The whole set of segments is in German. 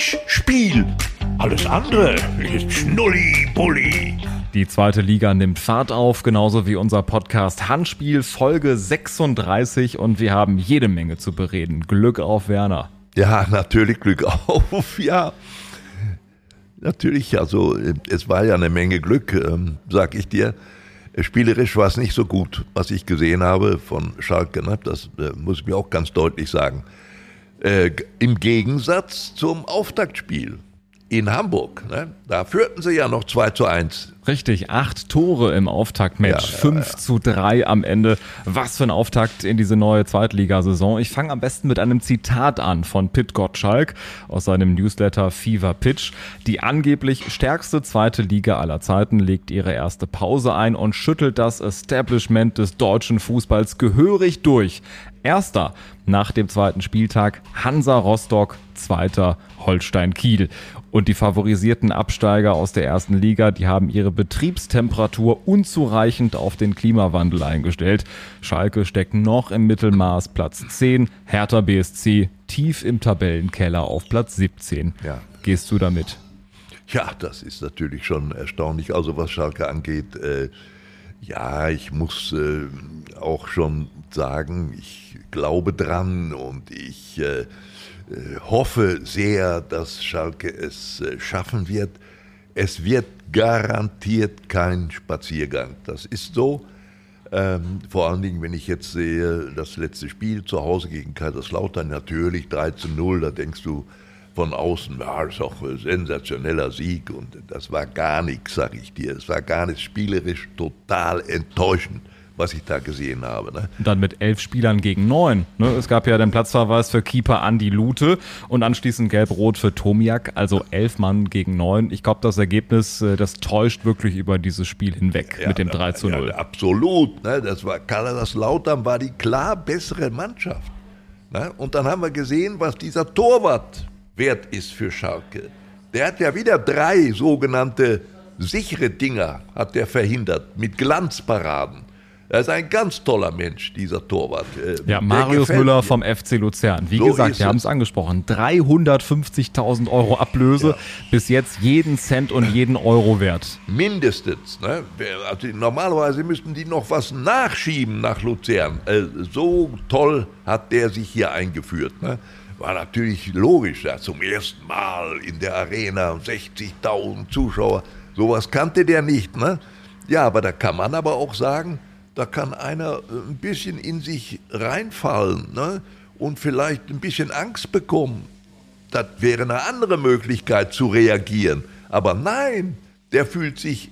Handspiel. Alles andere ist Schnulli-Bulli. Die zweite Liga nimmt Fahrt auf, genauso wie unser Podcast Handspiel Folge 36 und wir haben jede Menge zu bereden. Glück auf, Werner. Ja, natürlich Glück auf, ja. Natürlich, also es war ja eine Menge Glück, ähm, sag ich dir. Spielerisch war es nicht so gut, was ich gesehen habe von Schalke. Ne? Das äh, muss ich mir auch ganz deutlich sagen. Äh, Im Gegensatz zum Auftaktspiel in Hamburg. Ne? Da führten sie ja noch 2 zu 1. Richtig, acht Tore im Auftaktmatch, Ja, ja, 5 ja. zu 3 am Ende. Was für ein Auftakt in diese neue Zweitligasaison. Ich fange am besten mit einem Zitat an von Pit Gottschalk aus seinem Newsletter Fever Pitch. Die angeblich stärkste zweite Liga aller Zeiten legt ihre erste Pause ein und schüttelt das Establishment des deutschen Fußballs gehörig durch. Erster nach dem zweiten Spieltag Hansa Rostock, zweiter Holstein Kiel. Und die favorisierten Absteiger aus der ersten Liga, die haben ihre Betriebstemperatur unzureichend auf den Klimawandel eingestellt. Schalke steckt noch im Mittelmaß Platz 10, Hertha BSC tief im Tabellenkeller auf Platz 17. Ja. Gehst du damit? Ja, das ist natürlich schon erstaunlich. Also was Schalke angeht, äh, ja, ich muss äh, auch schon sagen, ich glaube dran und ich äh, äh, hoffe sehr, dass Schalke es äh, schaffen wird. Es wird garantiert kein Spaziergang. Das ist so. Ähm, vor allen Dingen, wenn ich jetzt sehe, das letzte Spiel zu Hause gegen Kaiserslautern, natürlich 3 zu 0, da denkst du von außen, ja, das ist auch ein sensationeller Sieg und das war gar nichts, sag ich dir. Es war gar nichts spielerisch total enttäuschend, was ich da gesehen habe. Ne? Und dann mit elf Spielern gegen neun. Ne? Es gab ja den Platzverweis für Keeper Andi Lute und anschließend gelb-rot für Tomiak, also elf Mann gegen neun. Ich glaube, das Ergebnis, äh, das täuscht wirklich über dieses Spiel hinweg mit dem 3 zu 0. Ja, absolut. Ne? Das war Kaiserslautern war die klar bessere Mannschaft. Ne? Und dann haben wir gesehen, was dieser Torwart wert ist für Schalke. Der hat ja wieder drei sogenannte sichere Dinger hat der verhindert mit Glanzparaden. Er ist ein ganz toller Mensch, dieser Torwart. Äh, Ja, der Marius Müller mir. vom FC Luzern. Wie So gesagt, wir haben es. es angesprochen. 350.000 Euro Ablöse, bis jetzt jeden Cent und jeden Euro wert. Mindestens. Ne? Also normalerweise müssten die noch was nachschieben nach Luzern. Äh, so toll hat der sich hier eingeführt. Ne? War natürlich logisch, ja, zum ersten Mal in der Arena 60.000 Zuschauer. Sowas kannte der nicht. Ne? Ja, aber da kann man aber auch sagen, da kann einer ein bisschen in sich reinfallen ne? und vielleicht ein bisschen Angst bekommen. Das wäre eine andere Möglichkeit zu reagieren. Aber nein, der fühlt sich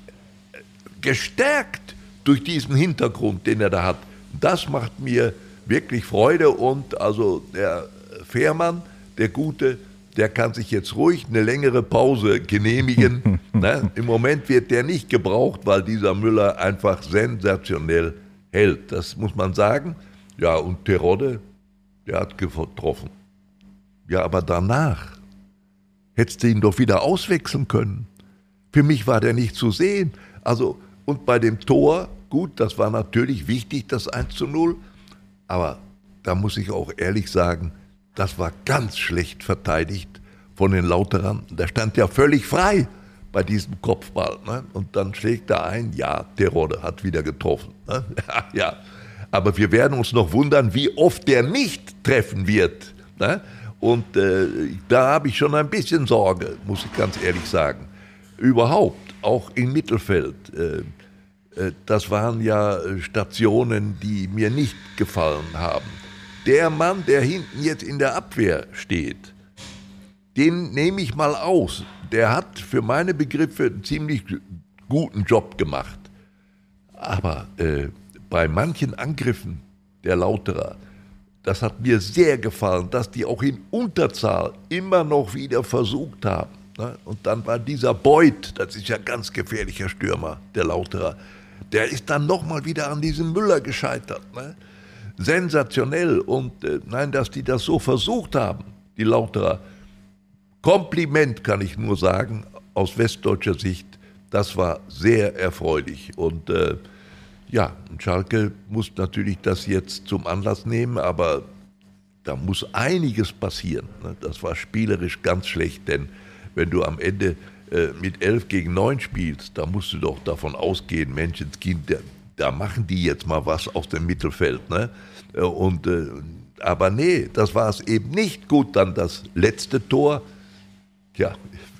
äh, gestärkt durch diesen Hintergrund, den er da hat. Das macht mir wirklich Freude und also der Fährmann, der Gute, der kann sich jetzt ruhig eine längere Pause genehmigen. ne? Im Moment wird der nicht gebraucht, weil dieser Müller einfach sensationell hält. Das muss man sagen. Ja, und Terodde, der hat getroffen. Ja, aber danach hättest du ihn doch wieder auswechseln können. Für mich war der nicht zu sehen. Also, und bei dem Tor, gut, das war natürlich wichtig, das 1 zu 0. Aber da muss ich auch ehrlich sagen, das war ganz schlecht verteidigt von den Lauterern. Der stand ja völlig frei bei diesem Kopfball. Ne? Und dann schlägt er ein, ja, Terodde hat wieder getroffen. Ne? ja, aber wir werden uns noch wundern, wie oft der nicht treffen wird. Ne? Und äh, da habe ich schon ein bisschen Sorge, muss ich ganz ehrlich sagen. Überhaupt, auch im Mittelfeld. Äh, äh, das waren ja Stationen, die mir nicht gefallen haben. Der Mann, der hinten jetzt in der Abwehr steht, den nehme ich mal aus. Der hat für meine Begriffe einen ziemlich guten Job gemacht. Aber äh, bei manchen Angriffen der Lauterer, das hat mir sehr gefallen, dass die auch in Unterzahl immer noch wieder versucht haben. Ne? Und dann war dieser Beuth, das ist ja ein ganz gefährlicher Stürmer, der Lauterer, der ist dann nochmal wieder an diesem Müller gescheitert. Ne? Sensationell. Und äh, nein, dass die das so versucht haben, die Lauterer. Kompliment kann ich nur sagen, aus westdeutscher Sicht, das war sehr erfreulich. Und äh, ja, Schalke muss natürlich das jetzt zum Anlass nehmen, aber da muss einiges passieren. Ne? Das war spielerisch ganz schlecht, denn wenn du am Ende äh, mit 11 gegen 9 spielst, da musst du doch davon ausgehen, Menschenskind, da, machen die jetzt mal was aus dem Mittelfeld. Ne? Äh, und, äh, aber nee, das war es eben nicht. Gut, dann das letzte Tor. Tja,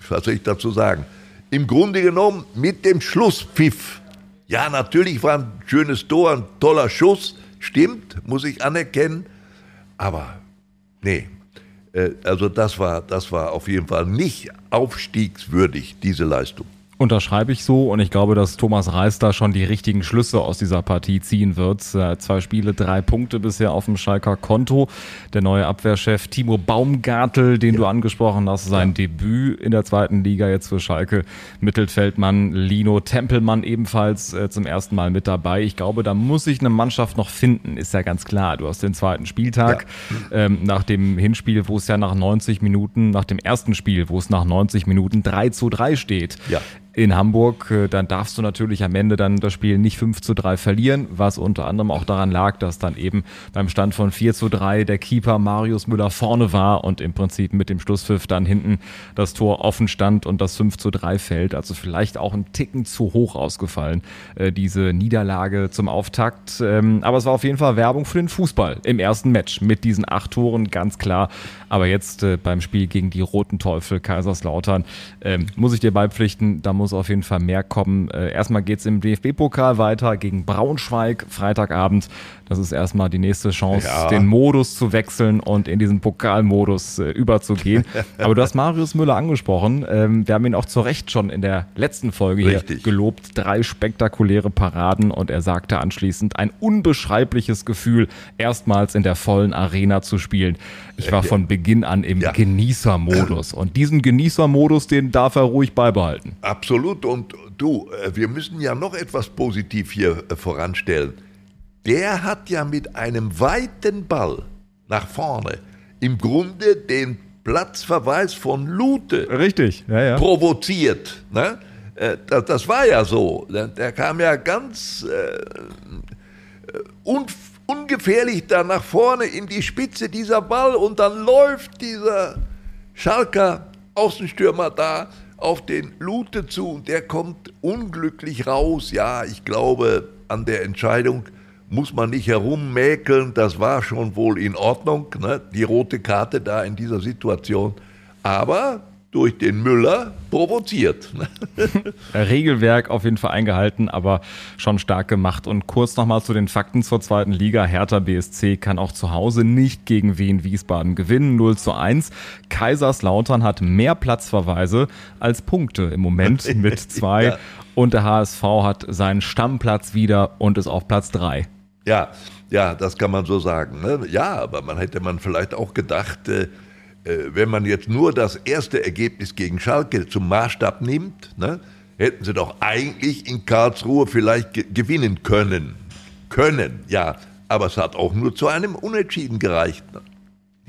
was soll ich dazu sagen? Im Grunde genommen mit dem Schlusspfiff. Ja, natürlich war ein schönes Tor, ein toller Schuss. Stimmt, muss ich anerkennen. Aber nee, äh, also das war, das war auf jeden Fall nicht aufstiegswürdig, diese Leistung. Unterschreibe ich so und ich glaube, dass Thomas Reis da schon die richtigen Schlüsse aus dieser Partie ziehen wird. Zwei Spiele, drei Punkte bisher auf dem Schalker Konto. Der neue Abwehrchef Timo Baumgartel, den ja. du angesprochen hast, sein ja. Debüt in der zweiten Liga jetzt für Schalke. Mittelfeldmann Lino Tempelmann ebenfalls äh, zum ersten Mal mit dabei. Ich glaube, da muss sich eine Mannschaft noch finden, ist ja ganz klar. Du hast den zweiten Spieltag ja. ähm, nach dem Hinspiel, wo es ja nach 90 Minuten, nach dem ersten Spiel, wo es nach 90 Minuten 3 zu 3 steht. Ja in Hamburg, äh, dann darfst du natürlich am Ende dann das Spiel nicht 5 zu 3 verlieren, was unter anderem auch daran lag, dass dann eben beim Stand von 4 zu 3 der Keeper Marius Müller vorne war und im Prinzip mit dem Schlusspfiff dann hinten das Tor offen stand und das 5 zu 3 fällt. Also vielleicht auch ein Ticken zu hoch ausgefallen, äh, diese Niederlage zum Auftakt. Ähm, aber es war auf jeden Fall Werbung für den Fußball im ersten Match mit diesen acht Toren, ganz klar. Aber jetzt äh, beim Spiel gegen die Roten Teufel Kaiserslautern ähm, muss ich dir beipflichten, da muss auf jeden Fall mehr kommen. Äh, erstmal geht es im DFB-Pokal weiter gegen Braunschweig, Freitagabend. Das ist erstmal die nächste Chance, ja. den Modus zu wechseln und in diesen Pokalmodus äh, überzugehen. Aber du hast Marius Müller angesprochen. Ähm, wir haben ihn auch zu Recht schon in der letzten Folge Richtig. hier gelobt. Drei spektakuläre Paraden und er sagte anschließend, ein unbeschreibliches Gefühl, erstmals in der vollen Arena zu spielen. Ich war von Beginn an im ja. Genießermodus und diesen Genießermodus, den darf er ruhig beibehalten. Absolut und du, äh, wir müssen ja noch etwas positiv hier äh, voranstellen der hat ja mit einem weiten Ball nach vorne im Grunde den Platzverweis von Lute Richtig, ja, ja. provoziert. Ne? Äh, das, das, war ja so. Der kam ja ganz äh, un, ungefährlich da nach vorne in die Spitze dieser Ball und dann läuft dieser Schalker Außenstürmer da auf den Lute zu und der kommt unglücklich raus. Ja, ich glaube an der Entscheidung muss man nicht herummäkeln, das war schon wohl in Ordnung, ne? die rote Karte da in dieser Situation. Aber durch den Müller provoziert. Regelwerk auf jeden Fall eingehalten, aber schon stark gemacht. Und kurz nochmal zu den Fakten zur zweiten Liga. Hertha BSC kann auch zu Hause nicht gegen Wien Wiesbaden gewinnen. 0 zu 1. Kaiserslautern hat mehr Platzverweise als Punkte im Moment mit zwei. ja. Und der HSV hat seinen Stammplatz wieder und ist auf Platz 3. Ja, ja, das kann man so sagen. Ne? Ja, aber man hätte man vielleicht auch gedacht, äh, äh, wenn man jetzt nur das erste Ergebnis gegen Schalke zum Maßstab nimmt, ne, hätten sie doch eigentlich in Karlsruhe vielleicht ge gewinnen können. Können, ja. Aber es hat auch nur zu einem Unentschieden gereicht. Ne?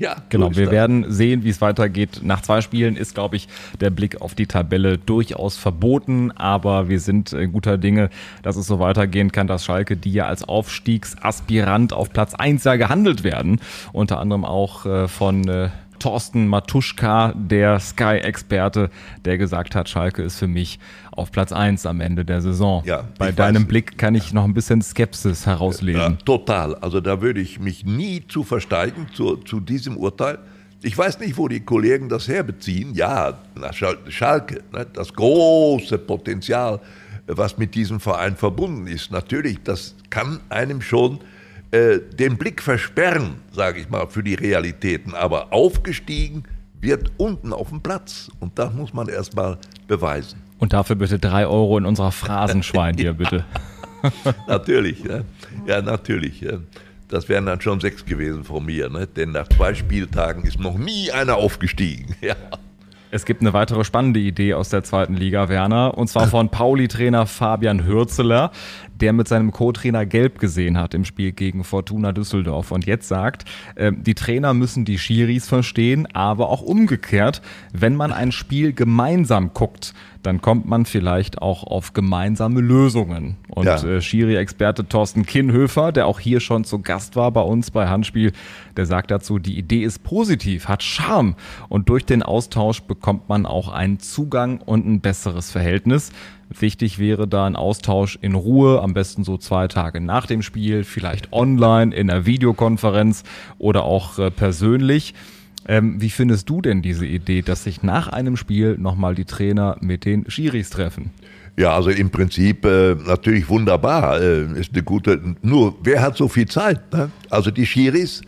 Ja, genau. Wir werden sehen, wie es weitergeht. Nach zwei Spielen ist, glaube ich, der Blick auf die Tabelle durchaus verboten. Aber wir sind äh, guter Dinge, dass es so weitergehen kann, dass Schalke, die ja als Aufstiegsaspirant auf Platz 1 ja gehandelt werden, unter anderem auch äh, von äh, Thorsten Matuschka, der Sky-Experte, der gesagt hat, Schalke ist für mich auf Platz 1 am Ende der Saison. Ja, Bei deinem weiß, Blick kann ich noch ein bisschen Skepsis herauslesen. Ja, total. Also da würde ich mich nie zu versteigen zu, zu diesem Urteil. Ich weiß nicht, wo die Kollegen das herbeziehen. Ja, Schalke, ne, das große Potenzial, was mit diesem Verein verbunden ist. Natürlich, das kann einem schon äh, den Blick versperren, sage ich mal, für die Realitäten. Aber aufgestiegen wird unten auf dem Platz. Und das muss man erstmal beweisen. Und dafür bitte drei Euro in unserer Phrasenschwein hier, bitte. natürlich, ja, ja natürlich. Ja. Das wären dann schon sechs gewesen von mir, ne? denn nach zwei Spieltagen ist noch nie einer aufgestiegen. Ja. Es gibt eine weitere spannende Idee aus der zweiten Liga, Werner, und zwar von Pauli-Trainer Fabian Hürzeler. Der mit seinem Co-Trainer gelb gesehen hat im Spiel gegen Fortuna Düsseldorf und jetzt sagt, äh, die Trainer müssen die Schiris verstehen, aber auch umgekehrt, wenn man ein Spiel gemeinsam guckt, dann kommt man vielleicht auch auf gemeinsame Lösungen. Und ja. äh, Schiri-Experte Thorsten Kinnhöfer, der auch hier schon zu Gast war bei uns bei Handspiel, der sagt dazu, die Idee ist positiv, hat Charme und durch den Austausch bekommt man auch einen Zugang und ein besseres Verhältnis. Wichtig wäre da ein Austausch in Ruhe, am besten so zwei Tage nach dem Spiel, vielleicht online, in einer Videokonferenz oder auch äh, persönlich. Ähm, wie findest du denn diese Idee, dass sich nach einem Spiel nochmal die Trainer mit den Schiris treffen? Ja, also im Prinzip äh, natürlich wunderbar. Äh, ist eine gute. Nur, wer hat so viel Zeit? Ne? Also die Schiris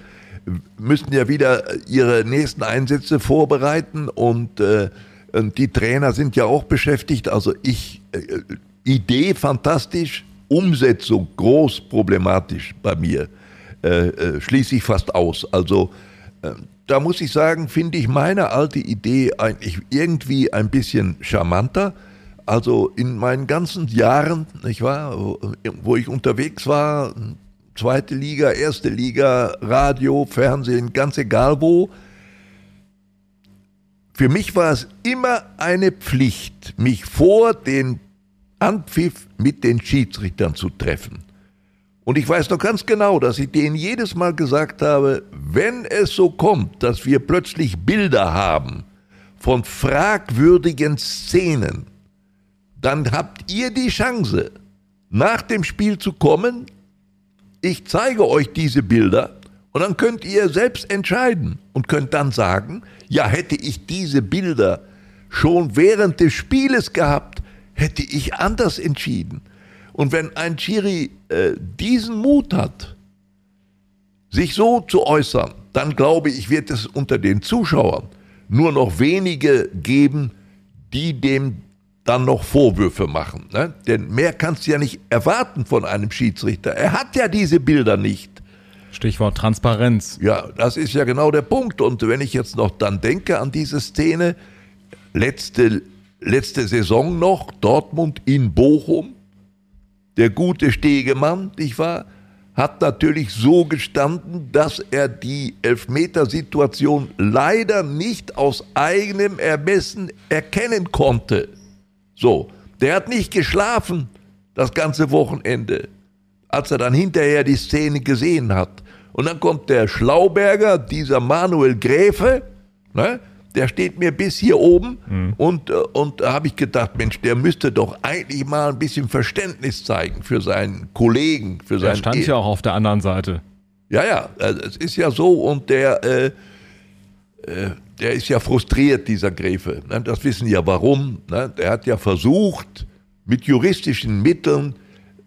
müssten ja wieder ihre nächsten Einsätze vorbereiten und, äh, die Trainer sind ja auch beschäftigt. Also ich äh, Idee fantastisch, Umsetzung groß problematisch bei mir. Äh, äh, schließe ich fast aus. Also da muss ich sagen, finde ich meine alte Idee eigentlich irgendwie ein bisschen charmanter. Also in meinen ganzen Jahren, nicht wahr, wo ich unterwegs war, zweite Liga, erste Liga, Radio, Fernsehen, ganz egal wo, für mich war es immer eine Pflicht, mich vor den Anpfiff mit den Schiedsrichtern zu treffen. Und ich weiß noch ganz genau, dass ich denen jedes Mal gesagt habe, wenn es so kommt, dass wir plötzlich Bilder haben von fragwürdigen Szenen, dann habt ihr die Chance, nach dem Spiel zu kommen. Ich zeige euch diese Bilder und dann könnt ihr selbst entscheiden und könnt dann sagen, ja, hätte ich diese Bilder schon während des Spieles gehabt, hätte ich anders entschieden. Und wenn ein Chiri äh, diesen Mut hat, sich so zu äußern, dann glaube ich, wird es unter den Zuschauern nur noch wenige geben, die dem dann noch Vorwürfe machen. Ne? Denn mehr kannst du ja nicht erwarten von einem Schiedsrichter. Er hat ja diese Bilder nicht. Stichwort Transparenz. Ja, das ist ja genau der Punkt. Und wenn ich jetzt noch dann denke an diese Szene, letzte, letzte Saison noch, Dortmund in Bochum, der gute Stegemann, nicht wahr, hat natürlich so gestanden, dass er die Elfmetersituation leider nicht aus eigenem Ermessen erkennen konnte. So, der hat nicht geschlafen das ganze Wochenende, als er dann hinterher die Szene gesehen hat. Und dann kommt der Schlauberger, dieser Manuel Gräfe, ne, der steht mir bis hier oben mhm. und, äh, und da habe ich gedacht, Mensch, der müsste doch eigentlich mal ein bisschen Verständnis zeigen für seinen Kollegen, für seinen. Der stand e ja auch auf der anderen Seite. Ja, ja, also es ist ja so und der, äh, äh, der ist ja frustriert, dieser Gräfe. Ne? Das wissen ja warum. Ne? Der hat ja versucht, mit juristischen Mitteln,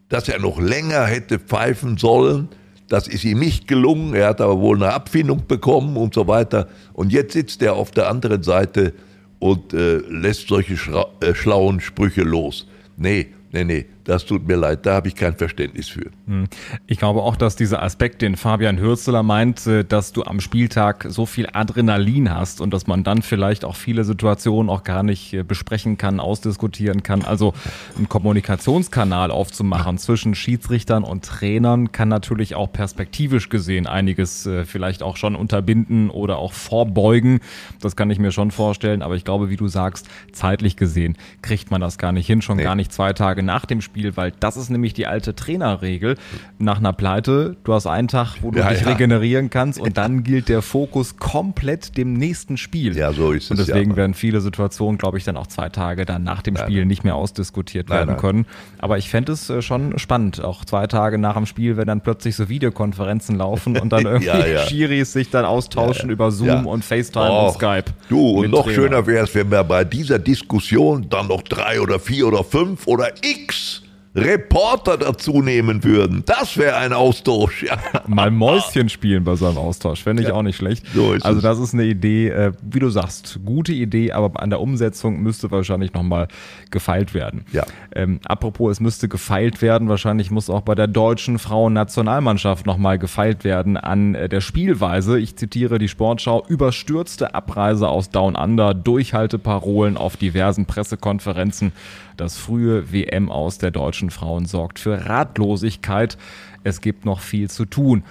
dass er noch länger hätte pfeifen sollen das ist ihm nicht gelungen. Er hat aber wohl eine Abfindung bekommen und so weiter. Und jetzt sitzt er auf der anderen Seite und äh, lässt solche schra äh, schlauen Sprüche los. Nee, nee, nee, das tut mir leid, da habe ich kein Verständnis für. Hm. Ich glaube auch, dass dieser Aspekt, den Fabian Hürzeler meint, äh, dass du am Spieltag so viel Adrenalin hast und dass man dann vielleicht auch viele Situationen auch gar nicht äh, besprechen kann, ausdiskutieren kann. Also einen Kommunikationskanal aufzumachen zwischen Schiedsrichtern und Trainern kann natürlich auch perspektivisch gesehen einiges äh, vielleicht auch schon unterbinden oder auch vorbeugen. Das kann ich mir schon vorstellen, aber ich glaube, wie du sagst, zeitlich gesehen kriegt man das gar nicht hin, schon nee. gar nicht zwei Tage nach dem Spiel Spiel, weil das ist nämlich die alte Trainerregel. Nach einer Pleite, du hast einen Tag, wo du ja, dich ja. regenerieren kannst und dann gilt der Fokus komplett dem nächsten Spiel. Ja, so ist es. Und deswegen ja. werden viele Situationen, glaube ich, dann auch zwei Tage dann nach dem Spiel nicht mehr ausdiskutiert nein, werden nein. können. Aber ich fände es äh, schon spannend, auch zwei Tage nach dem Spiel, wenn dann plötzlich so Videokonferenzen laufen und dann irgendwie ja. Schiris sich dann austauschen über Zoom und FaceTime oh, und Skype. Du, und noch Trainer. schöner wäre es, wenn wir bei dieser Diskussion dann noch drei oder vier oder fünf oder x Reporter dazu nehmen würden. Das wäre ein Austausch. Ja. Mal Mäuschen spielen bei so einem Austausch, fände ich ja. auch nicht schlecht. So also das ist eine Idee, äh, wie du sagst, gute Idee, aber an der Umsetzung müsste wahrscheinlich nochmal gefeilt werden. Ja. Ähm, apropos, es müsste gefeilt werden, wahrscheinlich muss auch bei der deutschen Frauennationalmannschaft nochmal gefeilt werden an äh, der Spielweise. Ich zitiere die Sportschau, überstürzte Abreise aus Down Under, Durchhalteparolen auf diversen Pressekonferenzen Das frühe WM aus der deutschen Frauen sorgt für Ratlosigkeit. Es gibt noch viel zu tun.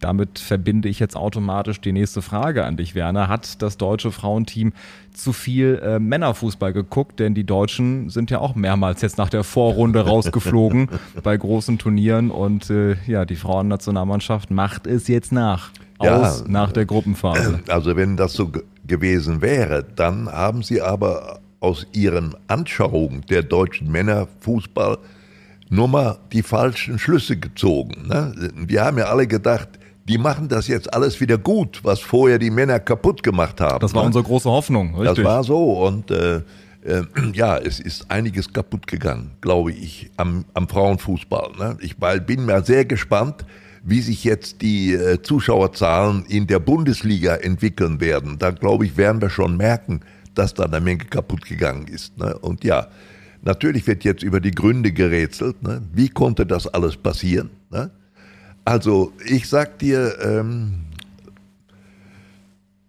Damit verbinde ich jetzt automatisch die nächste Frage an dich, Werner. Hat das deutsche Frauenteam zu viel äh, Männerfußball geguckt? Denn die Deutschen sind ja auch mehrmals jetzt nach der Vorrunde rausgeflogen bei großen Turnieren und äh, ja, die Frauennationalmannschaft macht es jetzt nach. Aus ja, nach der Gruppenphase. Also wenn das so gewesen wäre, dann haben sie aber aus ihren Anschauungen der deutschen Männerfußball nur mal die falschen Schlüsse gezogen. Ne? Wir haben ja alle gedacht, die machen das jetzt alles wieder gut, was vorher die Männer kaputt gemacht haben. Das war ne? unsere große Hoffnung. Richtig. Das war so und äh, äh, ja, es ist einiges kaputt gegangen, glaube ich, am, am Frauenfußball. Ne? Ich bin mir sehr gespannt, wie sich jetzt die äh, Zuschauerzahlen in der Bundesliga entwickeln werden. Da glaube ich, werden wir schon merken, dass da eine Menge kaputt gegangen ist. Ne? Und ja, natürlich wird jetzt über die Gründe gerätselt. Ne? Wie konnte das alles passieren? Ne? Also ich sag dir, ähm,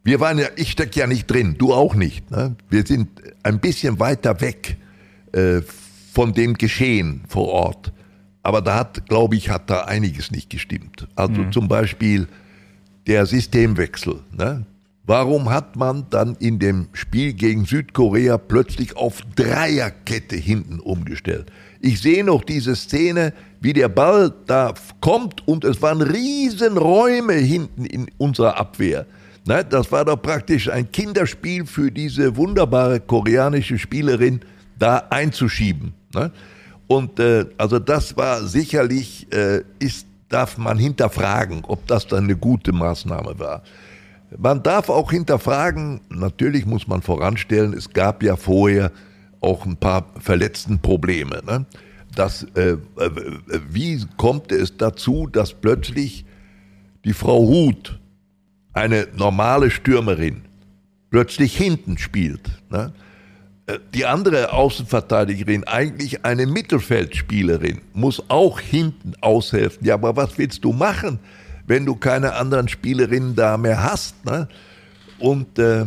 wir waren ja, ich stecke ja nicht drin, du auch nicht. Ne? Wir sind ein bisschen weiter weg äh, von dem Geschehen vor Ort. Aber da hat, glaube ich, hat da einiges nicht gestimmt. Also mhm. zum Beispiel der Systemwechsel. Ne? Warum hat man dann in dem Spiel gegen Südkorea plötzlich auf Dreierkette hinten umgestellt? Ich sehe noch diese Szene, wie der Ball da kommt und es waren Riesenräume hinten in unserer Abwehr. Das war doch praktisch ein Kinderspiel für diese wunderbare koreanische Spielerin, da einzuschieben. Und äh, also das war sicherlich, äh, ist, darf man hinterfragen, ob das dann eine gute Maßnahme war. Man darf auch hinterfragen, natürlich muss man voranstellen, es gab ja vorher auch ein paar verletzten Probleme. Ne? Das, äh, äh, wie kommt es dazu, dass plötzlich die Frau Huth, eine normale Stürmerin, plötzlich hinten spielt? Ne? Äh, die andere Außenverteidigerin, eigentlich eine Mittelfeldspielerin, muss auch hinten aushelfen. Ja, aber was willst du machen, wenn du keine anderen Spielerinnen da mehr hast? Ne? Und äh,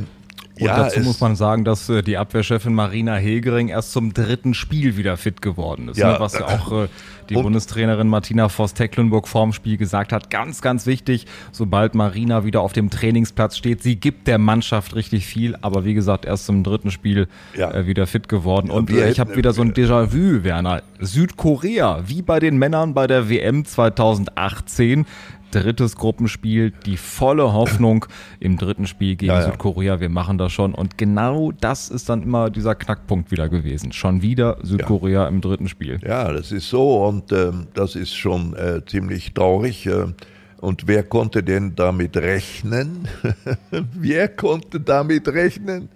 und ja, dazu muss man sagen, dass äh, die Abwehrchefin Marina Hegering erst zum dritten Spiel wieder fit geworden ist. Ja. Ne? Was ja auch äh, die und Bundestrainerin Martina Voss-Tecklenburg vorm Spiel gesagt hat. Ganz, ganz wichtig, sobald Marina wieder auf dem Trainingsplatz steht, sie gibt der Mannschaft richtig viel, aber wie gesagt, erst zum dritten Spiel ja. äh, wieder fit geworden. Und äh, ich habe wieder so ein Déjà-vu, Werner. Südkorea, wie bei den Männern bei der WM 2018 drittes Gruppenspiel, die volle Hoffnung im dritten Spiel gegen ja, ja. Südkorea. Wir machen das schon. Und genau das ist dann immer dieser Knackpunkt wieder gewesen. Schon wieder Südkorea ja. im dritten Spiel. Ja, das ist so und äh, das ist schon äh, ziemlich traurig. Äh, und wer konnte denn damit rechnen? wer konnte damit rechnen?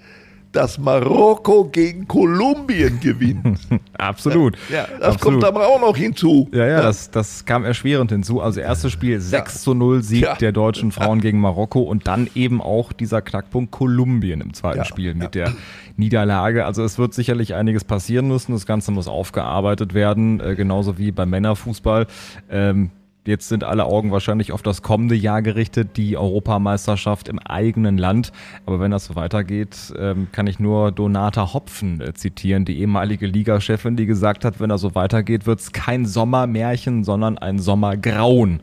Dass Marokko gegen Kolumbien gewinnt. Absolut. Ja, das Absolut. kommt aber auch noch hinzu. Ja, ja, das, das kam erschwerend hinzu. Also erstes Spiel 6 zu 0 Sieg ja. der deutschen Frauen gegen Marokko und dann eben auch dieser Knackpunkt Kolumbien im zweiten ja. Spiel mit der Niederlage. Also es wird sicherlich einiges passieren müssen. Das Ganze muss aufgearbeitet werden, äh, genauso wie beim Männerfußball. Ähm, Jetzt sind alle Augen wahrscheinlich auf das kommende Jahr gerichtet, die Europameisterschaft im eigenen Land. Aber wenn das so weitergeht, ähm, kann ich nur Donata Hopfen äh, zitieren, die ehemalige Ligachefin, die gesagt hat, wenn das so weitergeht, wird es kein Sommermärchen, sondern ein Sommergrauen.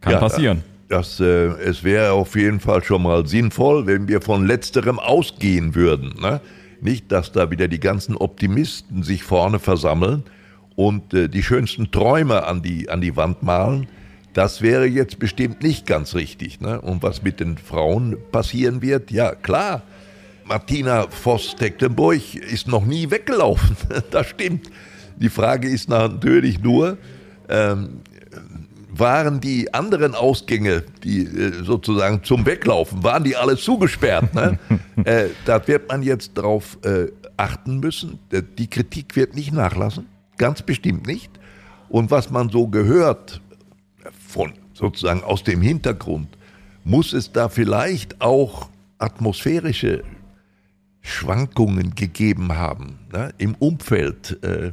Kann ja, passieren. Das, äh, es wäre auf jeden Fall schon mal sinnvoll, wenn wir von letzterem ausgehen würden. Ne? Nicht, dass da wieder die ganzen Optimisten sich vorne versammeln und äh, die schönsten Träume an die, an die Wand malen, das wäre jetzt bestimmt nicht ganz richtig. Ne? Und was mit den Frauen passieren wird, ja klar, Martina Voss-Tecklenburg ist noch nie weggelaufen. das stimmt. Die Frage ist natürlich nur, ähm, waren die anderen Ausgänge, die äh, sozusagen zum Weglaufen, waren die alle zugesperrt? Ne? äh, da wird man jetzt darauf äh, achten müssen. Die Kritik wird nicht nachlassen. Ganz bestimmt nicht. Und was man so gehört, von sozusagen aus dem Hintergrund, muss es da vielleicht auch atmosphärische Schwankungen gegeben haben ne, im Umfeld. Äh,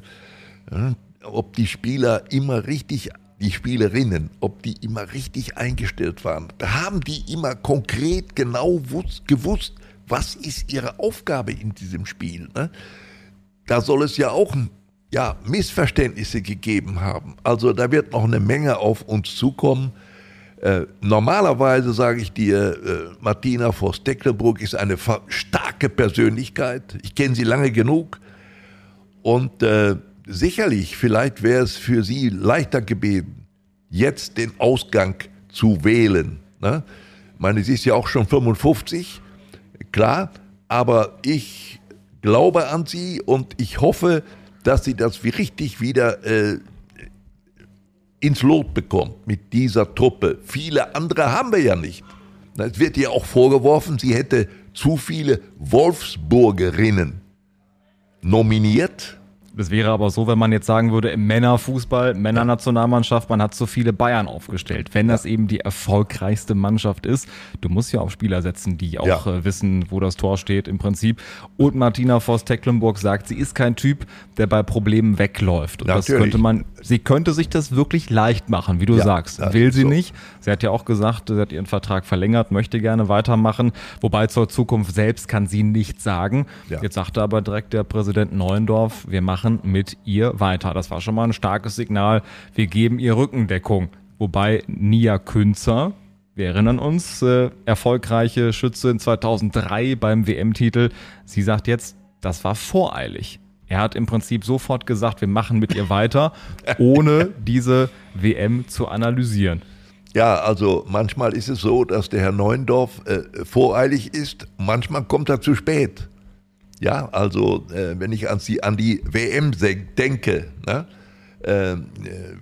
äh, ob die Spieler immer richtig, die Spielerinnen, ob die immer richtig eingestellt waren. Haben die immer konkret genau gewusst, was ist ihre Aufgabe in diesem Spiel? Ne? da soll es ja auch ja, Missverständnisse gegeben haben. Also da wird noch eine Menge auf uns zukommen. Äh, normalerweise sage ich dir, äh, Martina Voss-Tecklenburg ist eine starke Persönlichkeit. Ich kenne sie lange genug. Und äh, sicherlich, vielleicht wäre es für sie leichter gewesen, jetzt den Ausgang zu wählen. Ne? Ich meine, sie ist ja auch schon 55, klar, aber ich glaube an sie und ich hoffe, dass sie das richtig wieder äh, ins Lot bekommt mit dieser Truppe. Viele andere haben wir ja nicht. Es wird ihr auch vorgeworfen, sie hätte zu viele Wolfsburgerinnen nominiert das wäre aber so, wenn man jetzt sagen würde, im Männerfußball, Männernationalmannschaft, man hat so viele Bayern aufgestellt. Wenn das eben die erfolgreichste Mannschaft ist, du musst ja auf Spieler setzen, die auch ja. äh, wissen, wo das Tor steht im Prinzip. Und Martina Voss-Tecklenburg sagt, sie ist kein Typ, der bei Problemen wegläuft. Und Natürlich. das könnte man, sie könnte sich das wirklich leicht machen, wie du ja, sagst. Will sie so. nicht. Sie hat ja auch gesagt, sie hat ihren Vertrag verlängert, möchte gerne weitermachen. Wobei zur Zukunft selbst kann sie nichts sagen. Ja. Jetzt sagte aber direkt der Präsident Neuendorf, wir machen mit ihr weiter. Das war schon mal ein starkes Signal. Wir geben ihr Rückendeckung. Wobei Nia Künzer, wir erinnern uns, äh, erfolgreiche Schützin 2003 beim WM-Titel, sie sagt jetzt, das war voreilig. Er hat im Prinzip sofort gesagt, wir machen mit ihr weiter, ohne diese WM zu analysieren. Ja, also manchmal ist es so, dass der Herr Neuendorf äh, voreilig ist, manchmal kommt er zu spät. Ja, also äh, wenn ich an die, an die WM denke, ne, äh,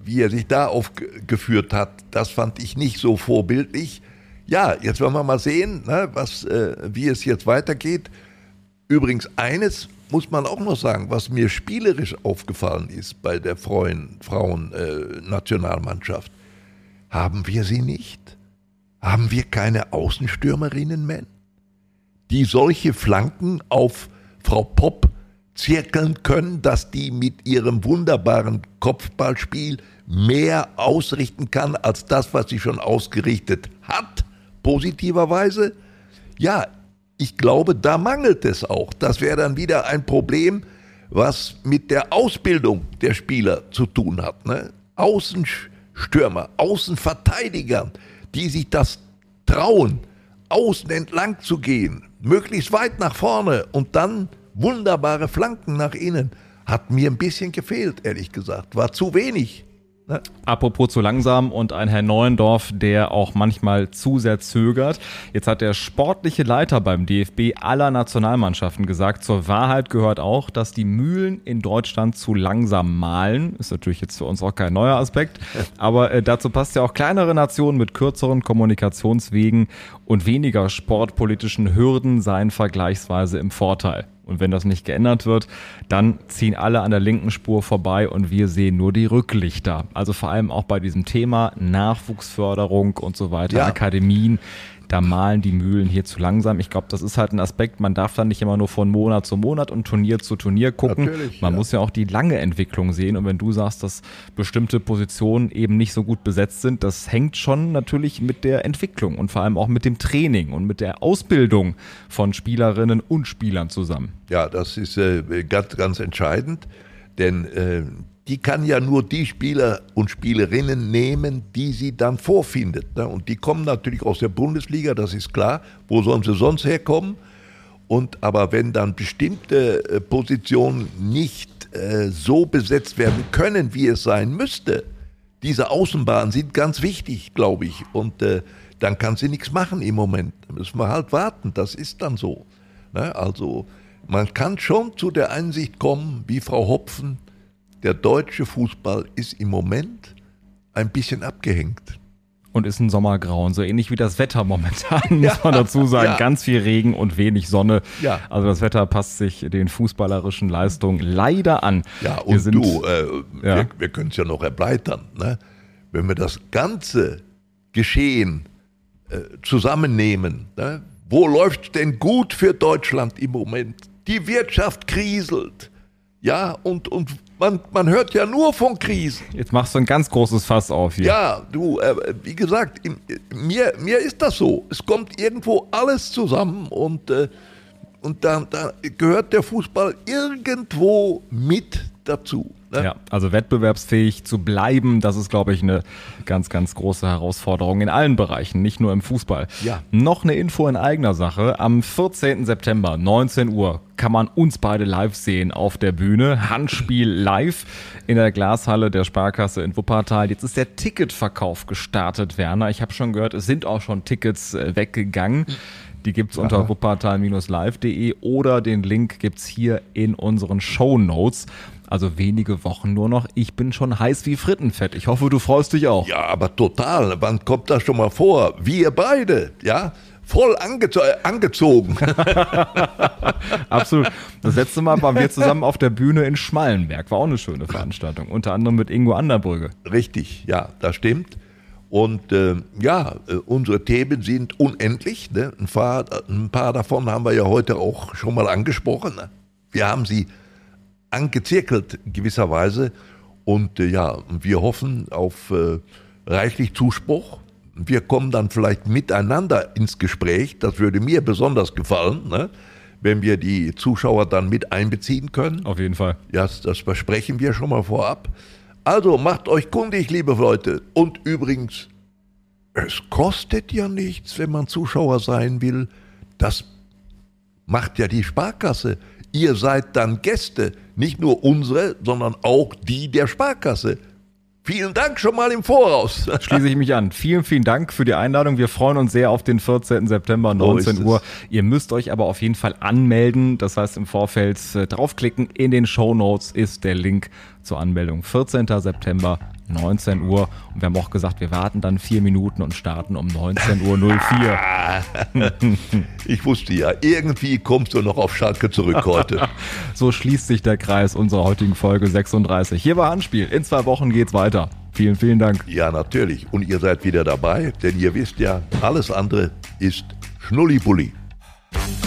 wie er sich da aufgeführt hat, das fand ich nicht so vorbildlich. Ja, jetzt wollen wir mal sehen, ne, was, äh, wie es jetzt weitergeht. Übrigens, eines muss man auch noch sagen, was mir spielerisch aufgefallen ist bei der Frauen-Nationalmannschaft. Äh, haben wir sie nicht? Haben wir keine Außenstürmerinnen mehr? Die solche Flanken auf Frau Popp zirkeln können, dass die mit ihrem wunderbaren Kopfballspiel mehr ausrichten kann als das, was sie schon ausgerichtet hat, positiverweise. Ja, ich glaube, da mangelt es auch. Das wäre dann wieder ein Problem, was mit der Ausbildung der Spieler zu tun hat. Ne? Außenstürmer, Außenverteidiger, die sich das trauen, außen entlang zu gehen, möglichst weit nach vorne und dann wunderbare Flanken nach innen. Hat mir ein bisschen gefehlt, ehrlich gesagt. War zu wenig. Ne? Apropos zu langsam und ein Herr Neuendorf, der auch manchmal zu sehr zögert. Jetzt hat der sportliche Leiter beim DFB aller Nationalmannschaften gesagt, zur Wahrheit gehört auch, dass die Mühlen in Deutschland zu langsam malen. Ist natürlich jetzt für uns auch kein neuer Aspekt, aber äh, dazu passt ja auch kleinere Nationen mit kürzeren Kommunikationswegen und weniger sportpolitischen Hürden seien vergleichsweise im Vorteil. Und wenn das nicht geändert wird, dann ziehen alle an der linken Spur vorbei und wir sehen nur die Rücklichter. Also vor allem auch bei diesem Thema Nachwuchsförderung und so weiter, ja. Akademien da malen die Mühlen hier zu langsam. Ich glaube, das ist halt ein Aspekt, man darf dann nicht immer nur von Monat zu Monat und Turnier zu Turnier gucken. Natürlich, man ja. muss ja auch die lange Entwicklung sehen. Und wenn du sagst, dass bestimmte Positionen eben nicht so gut besetzt sind, das hängt schon natürlich mit der Entwicklung und vor allem auch mit dem Training und mit der Ausbildung von Spielerinnen und Spielern zusammen. Ja, das ist äh, ganz, ganz entscheidend. Denn äh, die kann ja nur die Spieler und Spielerinnen nehmen, die sie dann vorfindet. Ne? Und die kommen natürlich aus der Bundesliga, das ist klar. Wo sollen sie sonst herkommen? Und aber wenn dann bestimmte äh, Positionen nicht äh, so besetzt werden können, wie es sein müsste, diese Außenbahnen sind ganz wichtig, glaube ich. Und äh, dann kann sie nichts machen im Moment. Da müssen wir halt warten. Das ist dann so. Ne? Also man kann schon zu der Einsicht kommen, wie Frau Hopfen, der deutsche Fußball ist im Moment ein bisschen abgehängt. Und ist ein Sommergrauen, so ähnlich wie das Wetter momentan, muss ja, man dazu sagen. Ja. Ganz viel Regen und wenig Sonne. Ja. Also das Wetter passt sich den fußballerischen Leistungen leider an. Ja, und sind, du, äh, wir, wir können es ja noch erbleitern. Ne? Wenn wir das ganze Geschehen äh, zusammennehmen, ne? wo läuft denn gut für Deutschland im Moment? Die Wirtschaft kriselt. Ja, und, und man, man hört ja nur von Krisen. Jetzt machst du ein ganz großes Fass auf hier. Ja, du, äh, wie gesagt, in, mir, mir ist das so. Es kommt irgendwo alles zusammen und, äh, und da, da gehört der Fußball irgendwo mit dazu. Ne? Ja, also wettbewerbsfähig zu bleiben, das ist, glaube ich, eine ganz, ganz große Herausforderung in allen Bereichen, nicht nur im Fußball. Ja. Noch eine Info in eigener Sache. Am 14. September, 19 Uhr, kann man uns beide live sehen auf der Bühne. Handspiel live in der Glashalle der Sparkasse in Wuppertal. Jetzt ist der Ticketverkauf gestartet, Werner. Ich habe schon gehört, es sind auch schon Tickets äh, weggegangen. Die gibt es unter wuppertal-live.de oder den Link gibt es hier in unseren Show Notes. Also wenige Wochen nur noch. Ich bin schon heiß wie Frittenfett. Ich hoffe, du freust dich auch. Ja, aber total. Wann kommt das schon mal vor? Wir beide, ja? Voll angezo angezogen. Absolut. Das letzte Mal waren wir zusammen auf der Bühne in Schmallenberg. War auch eine schöne Veranstaltung. Unter anderem mit Ingo Anderbrügge. Richtig, ja, das stimmt. Und äh, ja, äh, unsere Themen sind unendlich. Ne? Ein, paar, ein, paar, davon haben wir ja heute auch schon mal angesprochen. Ne? Wir haben sie angezirkelt gewisserweise. Und äh, ja, wir hoffen auf äh, reichlich Zuspruch. Wir kommen dann vielleicht miteinander ins Gespräch. Das würde mir besonders gefallen, ne? wenn wir die Zuschauer dann mit einbeziehen können. Auf jeden Fall. Ja, das, das versprechen wir schon mal vorab. Also macht euch kundig, liebe Leute. Und übrigens, es kostet ja nichts, wenn man Zuschauer sein will. Das macht ja die Sparkasse. Ihr seid dann Gäste, nicht nur unsere, sondern auch die der Sparkasse. Vielen Dank schon mal im Voraus. Schließe ich mich an. Vielen, vielen Dank für die Einladung. Wir freuen uns sehr auf den 14. September, 19 Uhr. Ihr müsst euch aber auf jeden Fall anmelden. Das heißt, im Vorfeld äh, draufklicken. In den Show Notes ist der Link zur Anmeldung. 14. September, 19 Uhr. Und wir haben auch gesagt, wir warten dann vier Minuten und starten um 19.04 Uhr. ich wusste ja, irgendwie kommst du noch auf Schalke zurück heute. so schließt sich der Kreis unserer heutigen Folge 36. Hier war Handspiel. In zwei Wochen geht's weiter. Vielen, vielen Dank. Ja, natürlich. Und ihr seid wieder dabei, denn ihr wisst ja, alles andere ist Schnullipulli. Spiel. Alles andere ist Schnulli-Bulli.